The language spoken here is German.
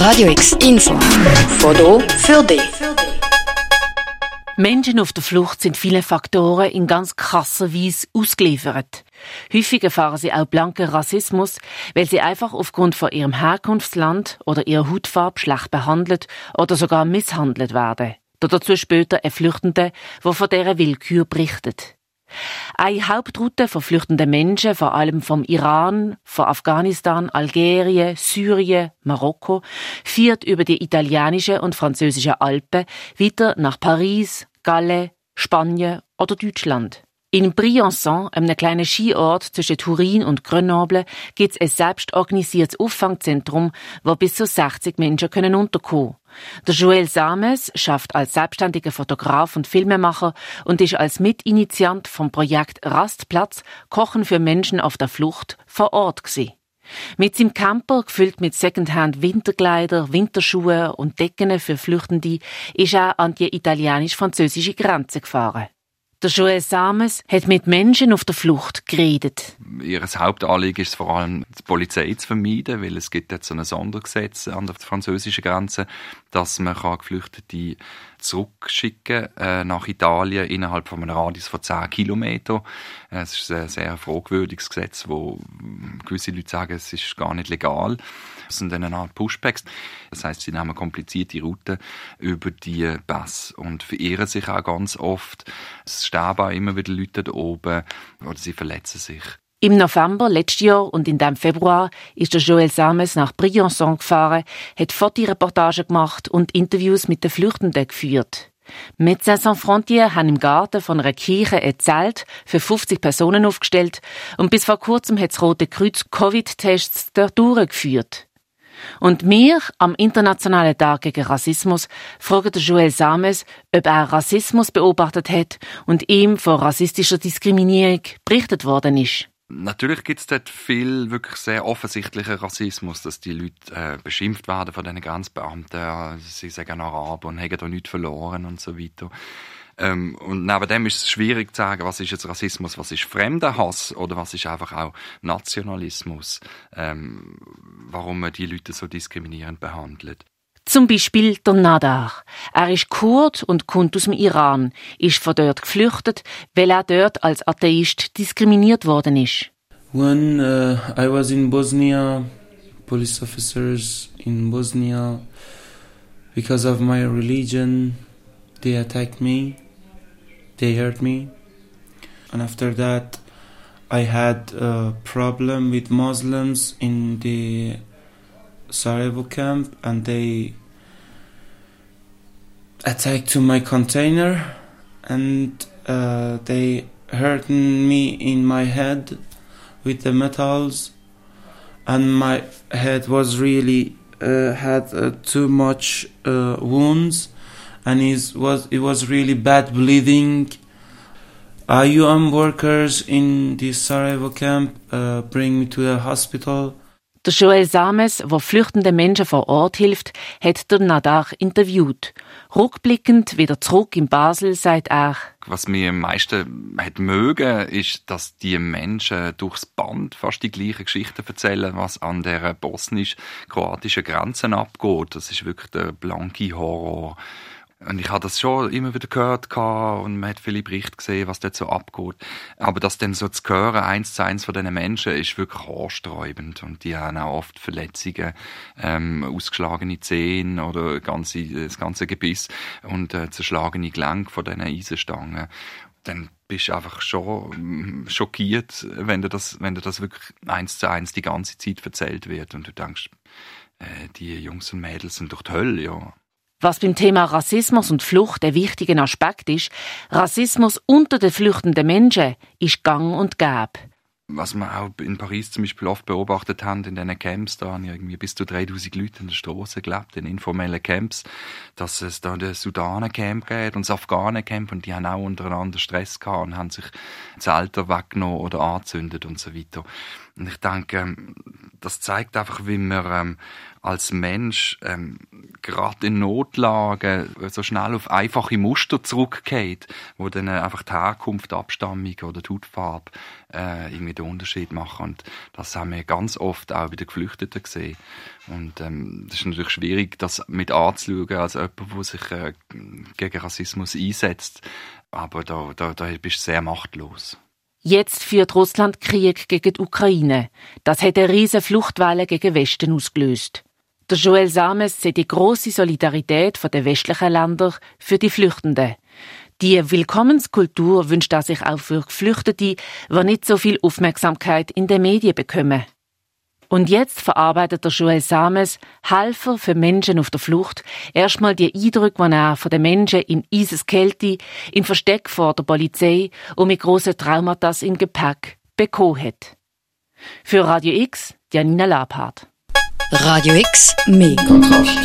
Radio X Info. Foto für dich. Menschen auf der Flucht sind vielen Faktoren in ganz krasser Weise ausgeliefert. Häufig erfahren sie auch blanken Rassismus, weil sie einfach aufgrund von ihrem Herkunftsland oder ihrer Hautfarbe schlecht behandelt oder sogar misshandelt werden. Dazu später ein Flüchtender, der von dieser Willkür berichtet. Eine Hauptroute von flüchtenden Menschen, vor allem vom Iran, von Afghanistan, Algerien, Syrien, Marokko, führt über die italienischen und französischen Alpen weiter nach Paris, Galle, Spanien oder Deutschland. In Briançon, einem kleinen Skiort zwischen Turin und Grenoble, gibt es ein selbstorganisiertes Auffangzentrum, wo bis zu 60 Menschen können unterkommen. Der Joel Sames schafft als selbstständiger Fotograf und Filmemacher und ist als Mitinitiant vom Projekt Rastplatz Kochen für Menschen auf der Flucht vor Ort gewesen. Mit seinem Camper, gefüllt mit Secondhand Winterkleider, Winterschuhe und Decken für Flüchtende, ist er an die italienisch-französische Grenze gefahren. Der Joel Sames hat mit Menschen auf der Flucht geredet. Ihr Hauptanliegen ist vor allem, die Polizei zu vermeiden, weil es gibt jetzt so ein Sondergesetz an der französischen Grenze, dass man Geflüchtete zurückschicken äh, nach Italien innerhalb von einem Radius von 10 Kilometern. Es ist ein sehr fragwürdiges Gesetz, wo gewisse Leute sagen, es ist gar nicht legal. Das sind eine Art Pushbacks. Das heißt, sie nehmen komplizierte Routen über die Pässe und verirren sich auch ganz oft. Es sterben immer wieder Leute da oben oder sie verletzen sich. Im November letztes Jahr und in dem Februar ist der Joël Sames nach Briançon gefahren, hat Fotoreportagen gemacht und Interviews mit den Flüchtenden geführt. Médecins Sans Frontières haben im Garten von einer Kirche ein Zelt für 50 Personen aufgestellt und bis vor kurzem hat das Rote Kreuz Covid-Tests durchgeführt. Und mir am Internationalen Tag gegen Rassismus fragt Joel Sames, ob er Rassismus beobachtet hat und ihm von rassistischer Diskriminierung berichtet worden ist. Natürlich gibt es dort viel wirklich sehr offensichtlichen Rassismus, dass die Leute äh, beschimpft werden von diesen Grenzbeamten, sie sagen Araber und haben da nichts verloren und so weiter. Ähm, und neben dem ist es schwierig zu sagen, was ist jetzt Rassismus, was ist fremder Hass oder was ist einfach auch Nationalismus, ähm, warum man die Leute so diskriminierend behandelt. Zum Beispiel der Nadar. Er ist Kurd und kommt aus dem Iran, ist von dort geflüchtet, weil er dort als Atheist diskriminiert worden ist. When uh, I was in Bosnia, police officers in Bosnia, because of my religion, they attacked me, they hurt me, and after that, I had a problem with Muslims in the Sarajevo camp, and they attacked to my container and uh, they hurt me in my head with the metals and my head was really uh, had uh, too much uh, wounds and it was it was really bad bleeding IUM workers in the Sarajevo camp uh, bring me to the hospital Der Joel Sames, der flüchtenden Menschen vor Ort hilft, hat der Nadar interviewt. Rückblickend wieder zurück in Basel, sagt er. Was mir am meisten hat mögen, ist, dass die Menschen durchs Band fast die gleichen Geschichten erzählen, was an der bosnisch-kroatischen Grenze abgeht. Das ist wirklich der blanke Horror. Und ich habe das schon immer wieder gehört und man hat viele Berichte gesehen, was dort so abgeht. Aber das dann so zu hören, eins zu eins von diesen Menschen, ist wirklich haarsträubend. Und die haben auch oft Verletzungen, ähm, ausgeschlagene Zehen oder ganze, das ganze Gebiss und äh, zerschlagene Gelenke von diesen Eisenstangen. Dann bist du einfach schon schockiert, wenn dir das, wenn dir das wirklich eins zu eins die ganze Zeit erzählt wird und du denkst, äh, die Jungs und Mädels sind durch die Hölle, ja. Was beim Thema Rassismus und Flucht ein wichtiger Aspekt ist, Rassismus unter den flüchtenden Menschen ist gang und gäbe. Was wir auch in Paris zum Beispiel oft beobachtet haben, in diesen Camps, da haben irgendwie bis zu 3000 Leute in der Straße gelebt, in informellen Camps, dass es da den Sudaner-Camp gibt und das Afghanen-Camp und die haben auch untereinander Stress gehabt und haben sich Zelte weggenommen oder angezündet und so weiter. Und ich denke, ähm, das zeigt einfach, wie man ähm, als Mensch ähm, gerade in Notlagen so schnell auf einfache Muster zurückgeht, wo dann äh, einfach die Herkunft, Abstammung oder die Hautfarbe äh, irgendwie den Unterschied machen. Und das haben wir ganz oft auch bei den Geflüchteten gesehen. Und ähm, das ist natürlich schwierig, das mit anzuschauen als jemand, der sich äh, gegen Rassismus einsetzt. Aber da, da, da bist du sehr machtlos. Jetzt führt Russland Krieg gegen die Ukraine. Das hat eine riesige Fluchtwelle gegen Westen ausgelöst. Der Joel Sames sieht die große Solidarität der westlichen Länder für die Flüchtenden. Die Willkommenskultur wünscht er sich auch für Geflüchtete, die nicht so viel Aufmerksamkeit in den Medien bekommen. Und jetzt verarbeitet der Joel Sames, Helfer für Menschen auf der Flucht, erstmal die Eindrücke, die er von den Menschen in eises Kälte, im Versteck vor der Polizei und mit grossen Traumata im Gepäck bekommen hat. Für Radio X, Janina Labhardt. Radio X, mehr Kontrast.